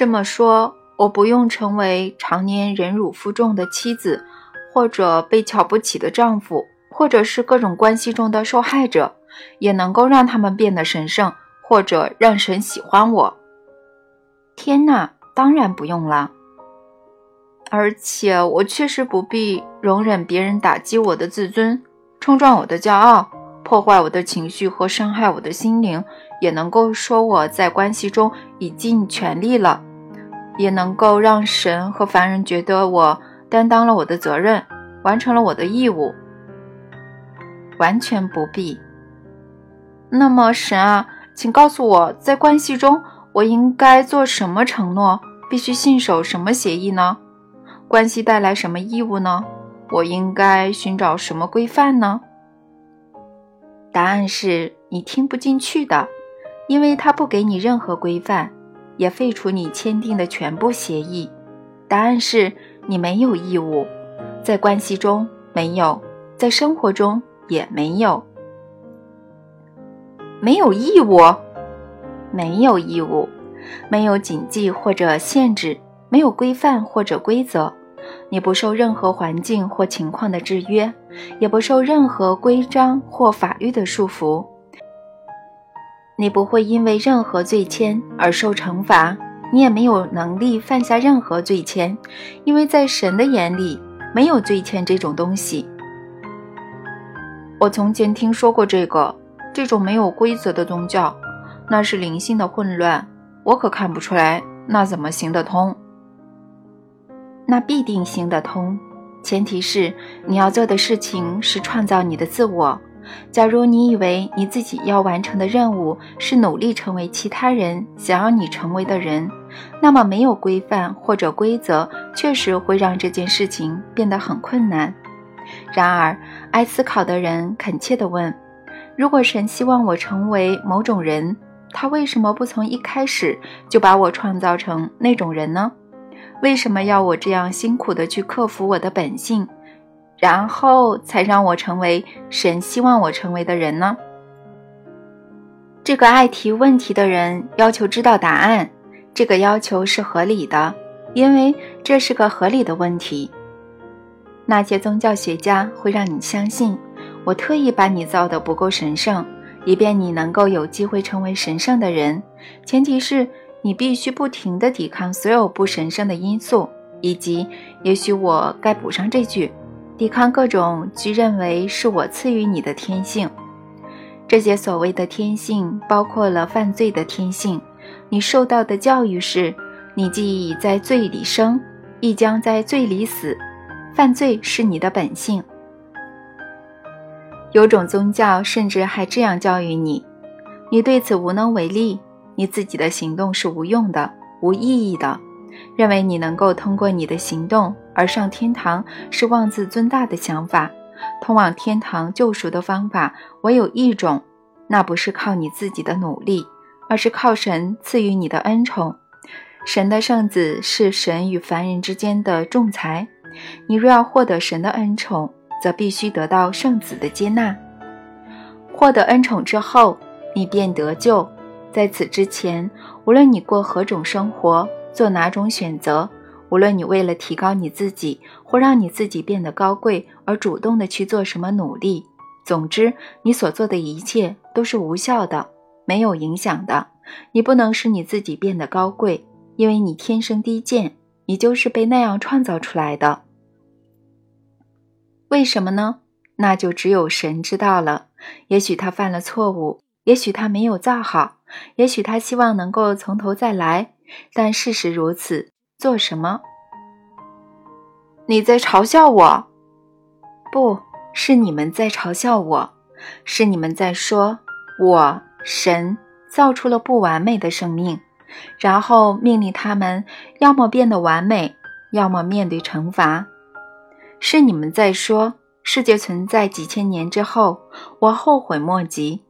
这么说，我不用成为常年忍辱负重的妻子，或者被瞧不起的丈夫，或者是各种关系中的受害者，也能够让他们变得神圣，或者让神喜欢我。天哪，当然不用了。而且我确实不必容忍别人打击我的自尊，冲撞我的骄傲，破坏我的情绪和伤害我的心灵，也能够说我在关系中已尽全力了，也能够让神和凡人觉得我担当了我的责任，完成了我的义务。完全不必。那么，神啊，请告诉我在关系中我应该做什么承诺，必须信守什么协议呢？关系带来什么义务呢？我应该寻找什么规范呢？答案是你听不进去的，因为他不给你任何规范，也废除你签订的全部协议。答案是你没有义务，在关系中没有，在生活中也没有，没有义务，没有义务，没有谨记或者限制，没有规范或者规则。你不受任何环境或情况的制约，也不受任何规章或法律的束缚。你不会因为任何罪愆而受惩罚，你也没有能力犯下任何罪愆，因为在神的眼里没有罪愆这种东西。我从前听说过这个这种没有规则的宗教，那是灵性的混乱，我可看不出来那怎么行得通。那必定行得通，前提是你要做的事情是创造你的自我。假如你以为你自己要完成的任务是努力成为其他人想要你成为的人，那么没有规范或者规则，确实会让这件事情变得很困难。然而，爱思考的人恳切地问：如果神希望我成为某种人，他为什么不从一开始就把我创造成那种人呢？为什么要我这样辛苦地去克服我的本性，然后才让我成为神希望我成为的人呢？这个爱提问题的人要求知道答案，这个要求是合理的，因为这是个合理的问题。那些宗教学家会让你相信，我特意把你造的不够神圣，以便你能够有机会成为神圣的人，前提是。你必须不停地抵抗所有不神圣的因素，以及，也许我该补上这句，抵抗各种据认为是我赐予你的天性。这些所谓的天性包括了犯罪的天性。你受到的教育是：你既已在罪里生，亦将在罪里死。犯罪是你的本性。有种宗教甚至还这样教育你，你对此无能为力。你自己的行动是无用的、无意义的，认为你能够通过你的行动而上天堂是妄自尊大的想法。通往天堂救赎的方法唯有一种，那不是靠你自己的努力，而是靠神赐予你的恩宠。神的圣子是神与凡人之间的仲裁。你若要获得神的恩宠，则必须得到圣子的接纳。获得恩宠之后，你便得救。在此之前，无论你过何种生活，做哪种选择，无论你为了提高你自己或让你自己变得高贵而主动的去做什么努力，总之，你所做的一切都是无效的，没有影响的。你不能使你自己变得高贵，因为你天生低贱，你就是被那样创造出来的。为什么呢？那就只有神知道了。也许他犯了错误，也许他没有造好。也许他希望能够从头再来，但事实如此。做什么？你在嘲笑我？不是你们在嘲笑我，是你们在说我神造出了不完美的生命，然后命令他们要么变得完美，要么面对惩罚。是你们在说世界存在几千年之后，我后悔莫及。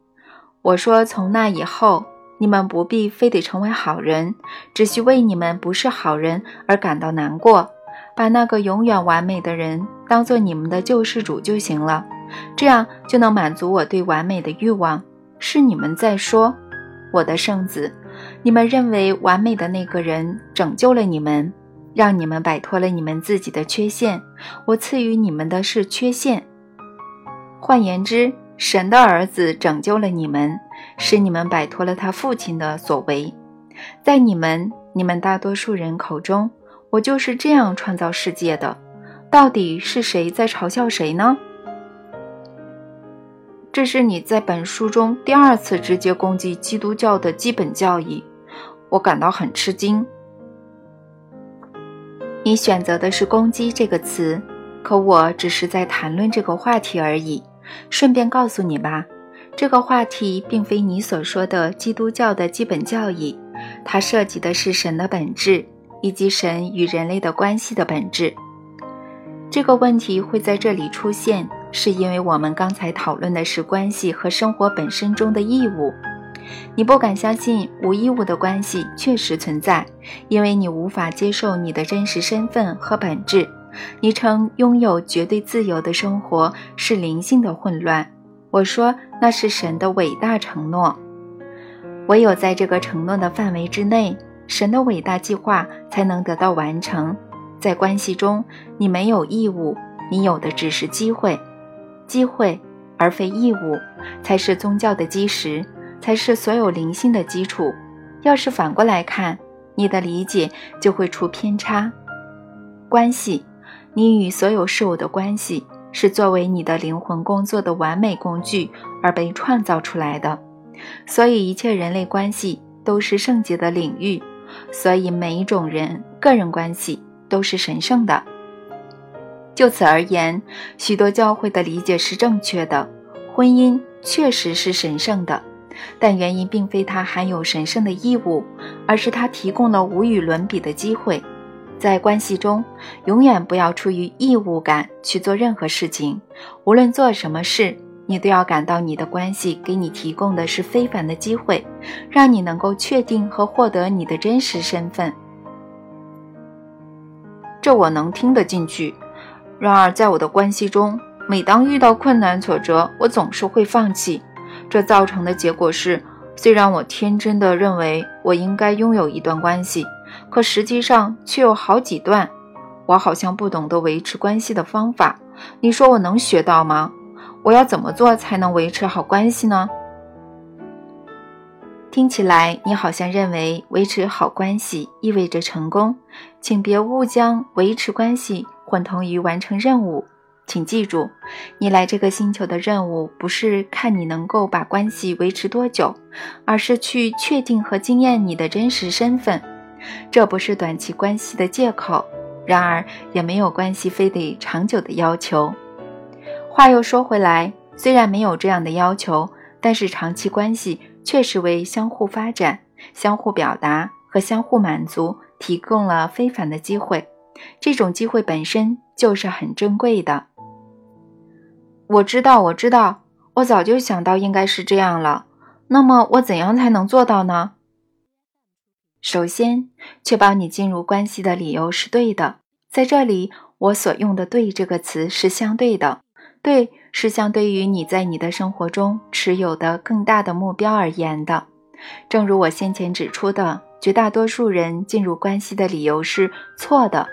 我说从那以后。你们不必非得成为好人，只需为你们不是好人而感到难过，把那个永远完美的人当做你们的救世主就行了，这样就能满足我对完美的欲望。是你们在说，我的圣子，你们认为完美的那个人拯救了你们，让你们摆脱了你们自己的缺陷。我赐予你们的是缺陷。换言之，神的儿子拯救了你们，使你们摆脱了他父亲的所为。在你们、你们大多数人口中，我就是这样创造世界的。到底是谁在嘲笑谁呢？这是你在本书中第二次直接攻击基督教的基本教义，我感到很吃惊。你选择的是“攻击”这个词，可我只是在谈论这个话题而已。顺便告诉你吧，这个话题并非你所说的基督教的基本教义，它涉及的是神的本质以及神与人类的关系的本质。这个问题会在这里出现，是因为我们刚才讨论的是关系和生活本身中的义务。你不敢相信无义务的关系确实存在，因为你无法接受你的真实身份和本质。你称拥有绝对自由的生活是灵性的混乱，我说那是神的伟大承诺。唯有在这个承诺的范围之内，神的伟大计划才能得到完成。在关系中，你没有义务，你有的只是机会，机会而非义务，才是宗教的基石，才是所有灵性的基础。要是反过来看，你的理解就会出偏差。关系，你与所有事物的关系，是作为你的灵魂工作的完美工具而被创造出来的，所以一切人类关系都是圣洁的领域，所以每一种人个人关系。都是神圣的。就此而言，许多教会的理解是正确的。婚姻确实是神圣的，但原因并非它含有神圣的义务，而是它提供了无与伦比的机会。在关系中，永远不要出于义务感去做任何事情。无论做什么事，你都要感到你的关系给你提供的是非凡的机会，让你能够确定和获得你的真实身份。这我能听得进去，然而在我的关系中，每当遇到困难挫折，我总是会放弃。这造成的结果是，虽然我天真的认为我应该拥有一段关系，可实际上却有好几段。我好像不懂得维持关系的方法。你说我能学到吗？我要怎么做才能维持好关系呢？听起来，你好像认为维持好关系意味着成功，请别误将维持关系混同于完成任务。请记住，你来这个星球的任务不是看你能够把关系维持多久，而是去确定和经验你的真实身份。这不是短期关系的借口，然而也没有关系非得长久的要求。话又说回来，虽然没有这样的要求，但是长期关系。确实为相互发展、相互表达和相互满足提供了非凡的机会。这种机会本身就是很珍贵的。我知道，我知道，我早就想到应该是这样了。那么，我怎样才能做到呢？首先，确保你进入关系的理由是对的。在这里，我所用的“对”这个词是相对的。对。是相对于你在你的生活中持有的更大的目标而言的。正如我先前指出的，绝大多数人进入关系的理由是错的。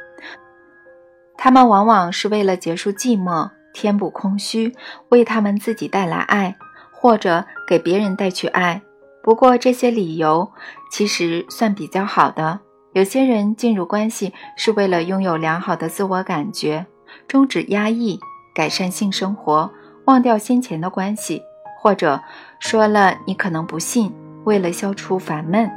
他们往往是为了结束寂寞、填补空虚、为他们自己带来爱，或者给别人带去爱。不过这些理由其实算比较好的。有些人进入关系是为了拥有良好的自我感觉，终止压抑。改善性生活，忘掉先前的关系，或者说了你可能不信，为了消除烦闷，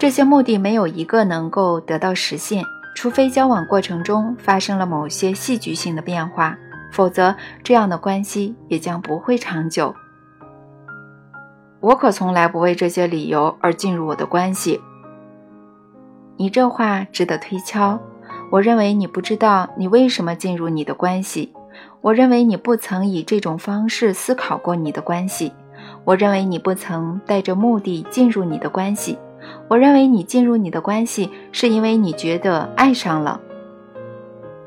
这些目的没有一个能够得到实现，除非交往过程中发生了某些戏剧性的变化，否则这样的关系也将不会长久。我可从来不为这些理由而进入我的关系。你这话值得推敲。我认为你不知道你为什么进入你的关系。我认为你不曾以这种方式思考过你的关系。我认为你不曾带着目的进入你的关系。我认为你进入你的关系是因为你觉得爱上了。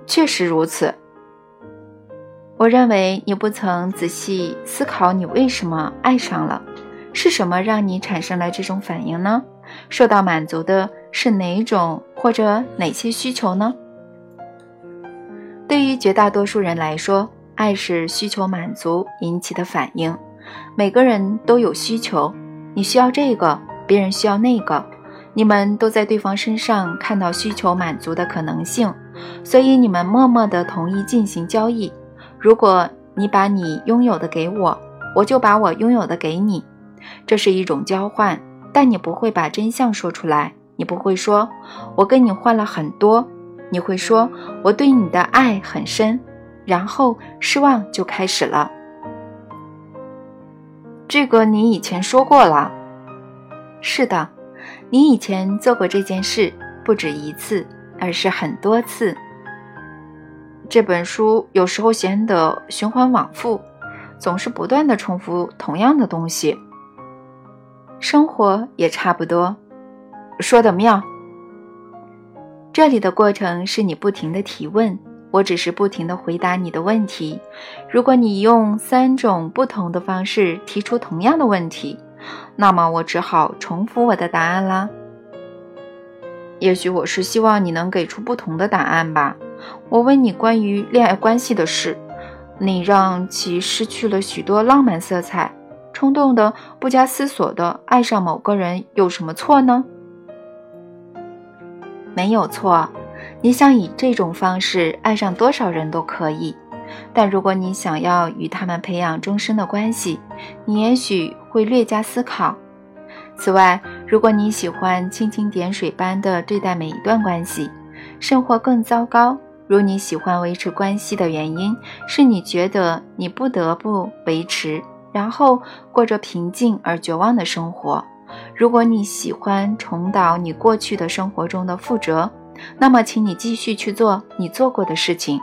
确实如此。我认为你不曾仔细思考你为什么爱上了。是什么让你产生了这种反应呢？受到满足的是哪种或者哪些需求呢？对于绝大多数人来说，爱是需求满足引起的反应。每个人都有需求，你需要这个，别人需要那个，你们都在对方身上看到需求满足的可能性，所以你们默默地同意进行交易。如果你把你拥有的给我，我就把我拥有的给你。这是一种交换，但你不会把真相说出来。你不会说“我跟你换了很多”，你会说“我对你的爱很深”，然后失望就开始了。这个你以前说过了。是的，你以前做过这件事，不止一次，而是很多次。这本书有时候显得循环往复，总是不断的重复同样的东西。生活也差不多，说的妙。这里的过程是你不停的提问，我只是不停的回答你的问题。如果你用三种不同的方式提出同样的问题，那么我只好重复我的答案啦。也许我是希望你能给出不同的答案吧。我问你关于恋爱关系的事，你让其失去了许多浪漫色彩。冲动的、不加思索的爱上某个人有什么错呢？没有错，你想以这种方式爱上多少人都可以。但如果你想要与他们培养终身的关系，你也许会略加思考。此外，如果你喜欢蜻蜓点水般的对待每一段关系，甚或更糟糕，如你喜欢维持关系的原因是你觉得你不得不维持。然后过着平静而绝望的生活。如果你喜欢重蹈你过去的生活中的覆辙，那么请你继续去做你做过的事情。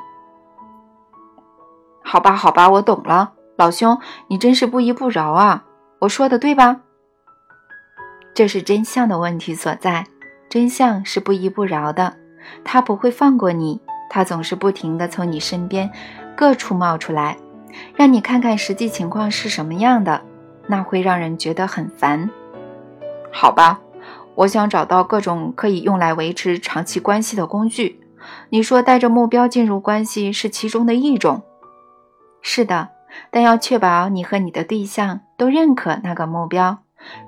好吧，好吧，我懂了，老兄，你真是不依不饶啊！我说的对吧？这是真相的问题所在。真相是不依不饶的，他不会放过你，他总是不停的从你身边各处冒出来。让你看看实际情况是什么样的，那会让人觉得很烦。好吧，我想找到各种可以用来维持长期关系的工具。你说带着目标进入关系是其中的一种。是的，但要确保你和你的对象都认可那个目标。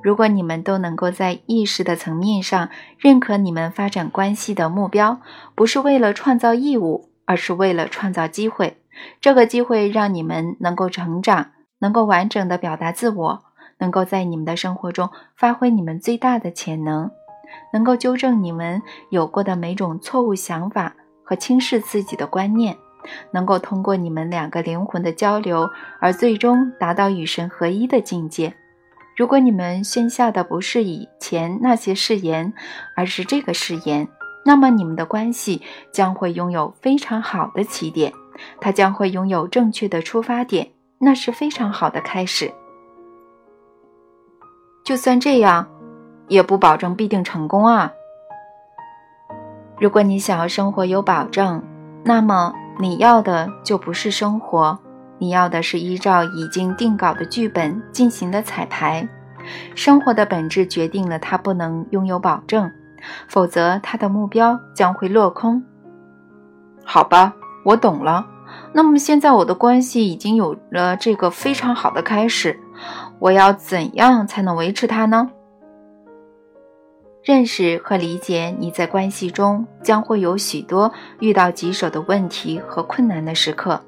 如果你们都能够在意识的层面上认可你们发展关系的目标，不是为了创造义务，而是为了创造机会。这个机会让你们能够成长，能够完整的表达自我，能够在你们的生活中发挥你们最大的潜能，能够纠正你们有过的每种错误想法和轻视自己的观念，能够通过你们两个灵魂的交流而最终达到与神合一的境界。如果你们宣下的不是以前那些誓言，而是这个誓言，那么你们的关系将会拥有非常好的起点。他将会拥有正确的出发点，那是非常好的开始。就算这样，也不保证必定成功啊。如果你想要生活有保证，那么你要的就不是生活，你要的是依照已经定稿的剧本进行的彩排。生活的本质决定了他不能拥有保证，否则他的目标将会落空。好吧。我懂了，那么现在我的关系已经有了这个非常好的开始，我要怎样才能维持它呢？认识和理解你在关系中将会有许多遇到棘手的问题和困难的时刻，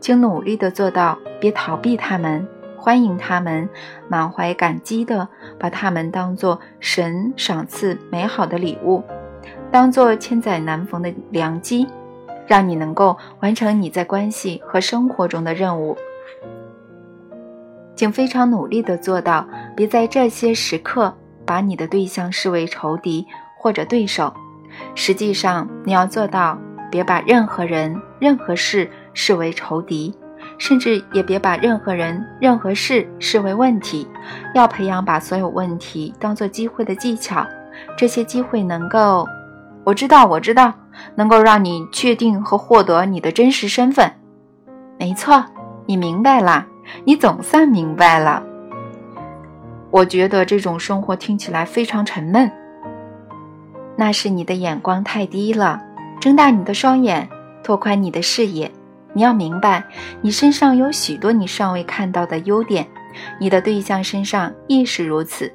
请努力的做到别逃避他们，欢迎他们，满怀感激的把他们当做神赏赐美好的礼物，当做千载难逢的良机。让你能够完成你在关系和生活中的任务，请非常努力地做到，别在这些时刻把你的对象视为仇敌或者对手。实际上，你要做到，别把任何人、任何事视为仇敌，甚至也别把任何人、任何事视为问题。要培养把所有问题当做机会的技巧，这些机会能够……我知道，我知道。能够让你确定和获得你的真实身份，没错，你明白了，你总算明白了。我觉得这种生活听起来非常沉闷。那是你的眼光太低了。睁大你的双眼，拓宽你的视野。你要明白，你身上有许多你尚未看到的优点，你的对象身上亦是如此。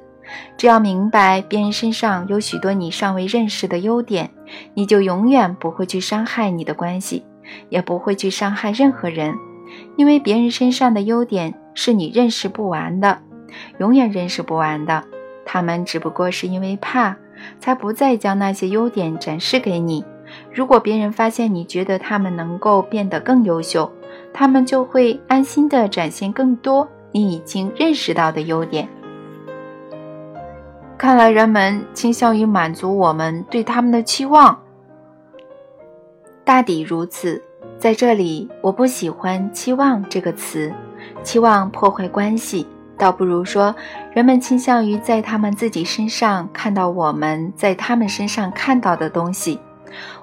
只要明白别人身上有许多你尚未认识的优点，你就永远不会去伤害你的关系，也不会去伤害任何人，因为别人身上的优点是你认识不完的，永远认识不完的。他们只不过是因为怕，才不再将那些优点展示给你。如果别人发现你觉得他们能够变得更优秀，他们就会安心地展现更多你已经认识到的优点。看来人们倾向于满足我们对他们的期望。大抵如此。在这里，我不喜欢“期望”这个词，期望破坏关系，倒不如说人们倾向于在他们自己身上看到我们在他们身上看到的东西。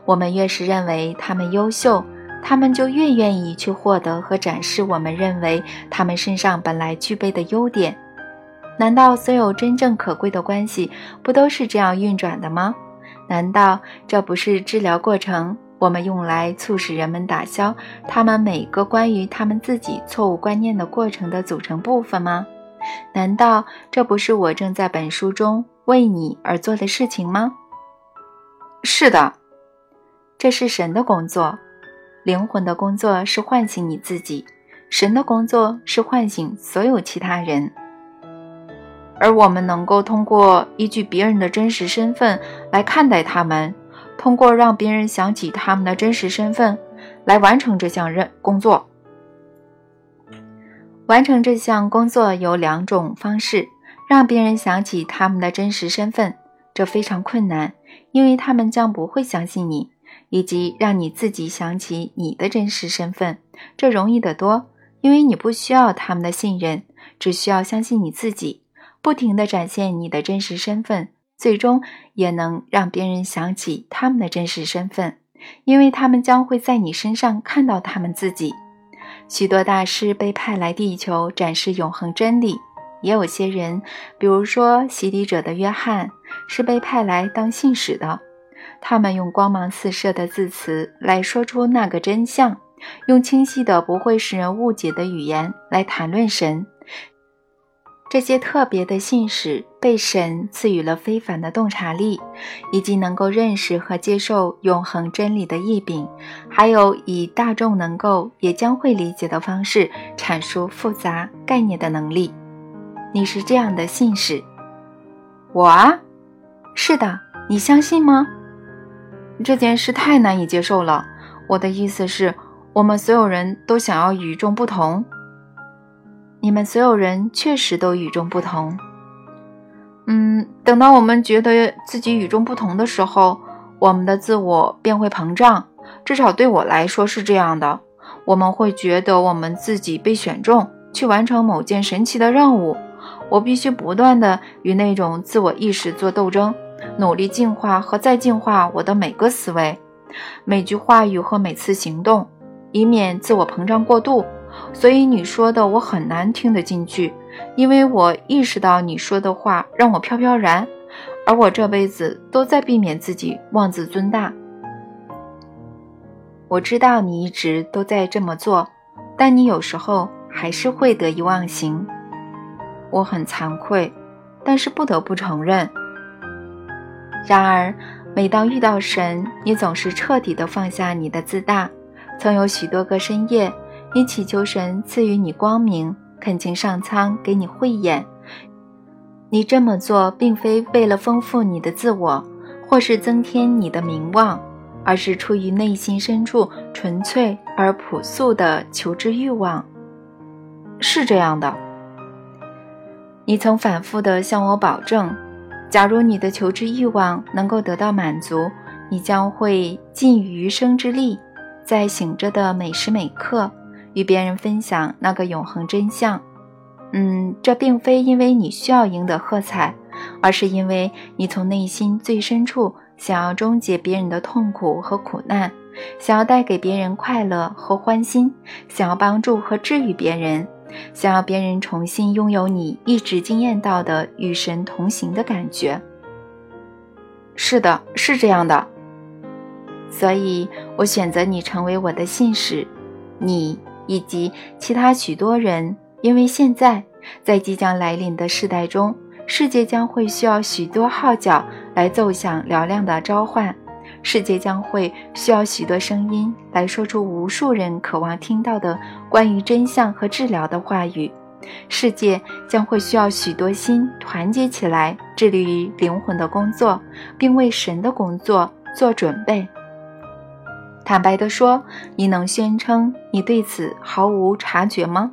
我们越是认为他们优秀，他们就越愿意去获得和展示我们认为他们身上本来具备的优点。难道所有真正可贵的关系不都是这样运转的吗？难道这不是治疗过程我们用来促使人们打消他们每个关于他们自己错误观念的过程的组成部分吗？难道这不是我正在本书中为你而做的事情吗？是的。这是神的工作，灵魂的工作是唤醒你自己，神的工作是唤醒所有其他人。而我们能够通过依据别人的真实身份来看待他们，通过让别人想起他们的真实身份来完成这项任工作。完成这项工作有两种方式：让别人想起他们的真实身份，这非常困难，因为他们将不会相信你。以及让你自己想起你的真实身份，这容易得多，因为你不需要他们的信任，只需要相信你自己，不停地展现你的真实身份，最终也能让别人想起他们的真实身份，因为他们将会在你身上看到他们自己。许多大师被派来地球展示永恒真理，也有些人，比如说洗礼者的约翰，是被派来当信使的。他们用光芒四射的字词来说出那个真相，用清晰的不会使人误解的语言来谈论神。这些特别的信使被神赐予了非凡的洞察力，以及能够认识和接受永恒真理的异禀，还有以大众能够也将会理解的方式阐述复杂概念的能力。你是这样的信使，我啊，是的，你相信吗？这件事太难以接受了。我的意思是，我们所有人都想要与众不同。你们所有人确实都与众不同。嗯，等到我们觉得自己与众不同的时候，我们的自我便会膨胀。至少对我来说是这样的。我们会觉得我们自己被选中去完成某件神奇的任务。我必须不断的与那种自我意识做斗争。努力进化和再进化我的每个思维、每句话语和每次行动，以免自我膨胀过度。所以你说的我很难听得进去，因为我意识到你说的话让我飘飘然，而我这辈子都在避免自己妄自尊大。我知道你一直都在这么做，但你有时候还是会得意忘形。我很惭愧，但是不得不承认。然而，每当遇到神，你总是彻底的放下你的自大。曾有许多个深夜，你祈求神赐予你光明，恳请上苍给你慧眼。你这么做，并非为了丰富你的自我，或是增添你的名望，而是出于内心深处纯粹而朴素的求知欲望。是这样的，你曾反复地向我保证。假如你的求知欲望能够得到满足，你将会尽余生之力，在醒着的每时每刻，与别人分享那个永恒真相。嗯，这并非因为你需要赢得喝彩，而是因为你从内心最深处想要终结别人的痛苦和苦难，想要带给别人快乐和欢心，想要帮助和治愈别人，想要别人重新拥有你一直惊艳到的与神同行的感觉。是的，是这样的。所以我选择你成为我的信使，你以及其他许多人，因为现在在即将来临的世代中，世界将会需要许多号角来奏响嘹亮的召唤。世界将会需要许多声音来说出无数人渴望听到的关于真相和治疗的话语。世界将会需要许多心团结起来，致力于灵魂的工作，并为神的工作做准备。坦白地说，你能宣称你对此毫无察觉吗？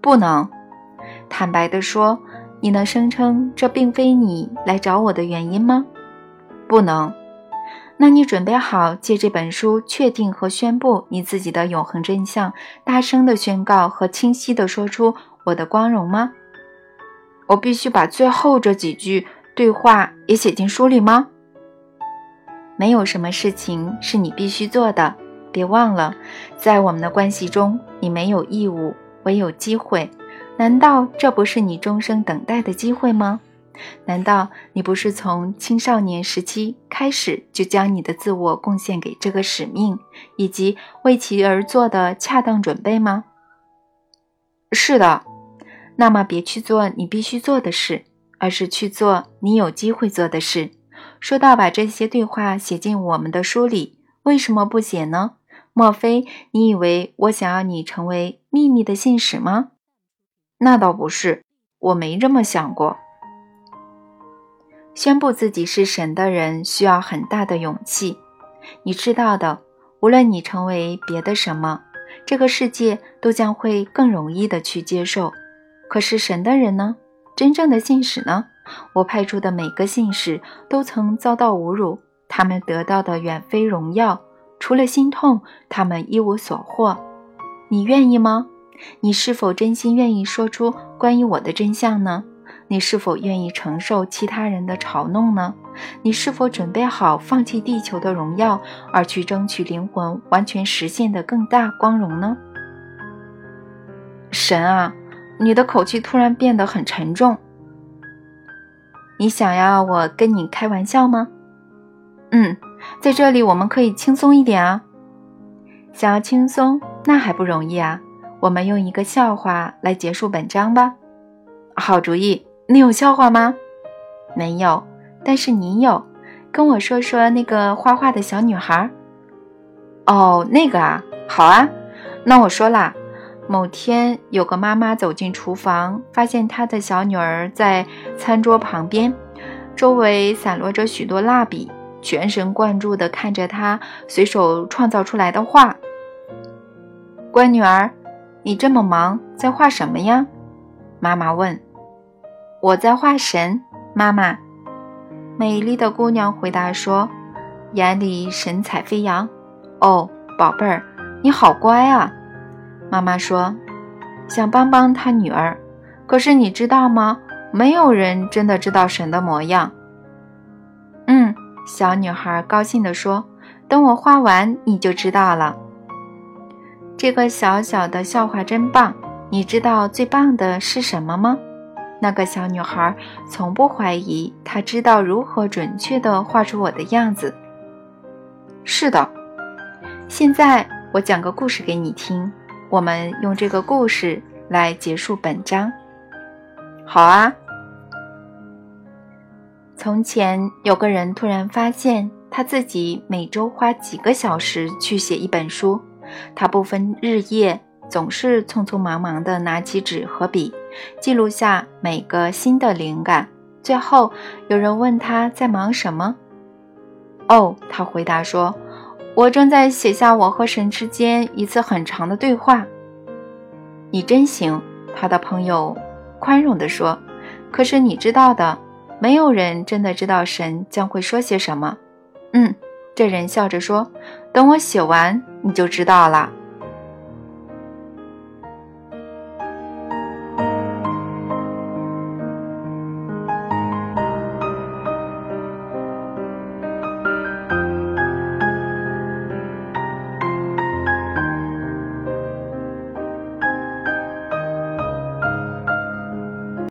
不能。坦白地说，你能声称这并非你来找我的原因吗？不能。那你准备好借这本书确定和宣布你自己的永恒真相，大声的宣告和清晰的说出我的光荣吗？我必须把最后这几句对话也写进书里吗？没有什么事情是你必须做的。别忘了，在我们的关系中，你没有义务，唯有机会。难道这不是你终生等待的机会吗？难道你不是从青少年时期开始就将你的自我贡献给这个使命，以及为其而做的恰当准备吗？是的。那么别去做你必须做的事，而是去做你有机会做的事。说到把这些对话写进我们的书里，为什么不写呢？莫非你以为我想要你成为秘密的信使吗？那倒不是，我没这么想过。宣布自己是神的人需要很大的勇气，你知道的。无论你成为别的什么，这个世界都将会更容易的去接受。可是神的人呢？真正的信使呢？我派出的每个信使都曾遭到侮辱，他们得到的远非荣耀，除了心痛，他们一无所获。你愿意吗？你是否真心愿意说出关于我的真相呢？你是否愿意承受其他人的嘲弄呢？你是否准备好放弃地球的荣耀，而去争取灵魂完全实现的更大光荣呢？神啊，你的口气突然变得很沉重。你想要我跟你开玩笑吗？嗯，在这里我们可以轻松一点啊。想要轻松，那还不容易啊。我们用一个笑话来结束本章吧。好主意。你有笑话吗？没有，但是你有，跟我说说那个画画的小女孩。哦，那个啊，好啊，那我说啦。某天，有个妈妈走进厨房，发现她的小女儿在餐桌旁边，周围散落着许多蜡笔，全神贯注地看着她随手创造出来的画。乖女儿，你这么忙，在画什么呀？妈妈问。我在画神，妈妈。美丽的姑娘回答说，眼里神采飞扬。哦，宝贝儿，你好乖啊。妈妈说，想帮帮她女儿。可是你知道吗？没有人真的知道神的模样。嗯，小女孩高兴地说，等我画完，你就知道了。这个小小的笑话真棒。你知道最棒的是什么吗？那个小女孩从不怀疑，她知道如何准确地画出我的样子。是的，现在我讲个故事给你听，我们用这个故事来结束本章。好啊。从前有个人突然发现，他自己每周花几个小时去写一本书，他不分日夜。总是匆匆忙忙地拿起纸和笔，记录下每个新的灵感。最后，有人问他在忙什么？哦，他回答说：“我正在写下我和神之间一次很长的对话。”你真行，他的朋友宽容地说。可是你知道的，没有人真的知道神将会说些什么。嗯，这人笑着说：“等我写完，你就知道了。”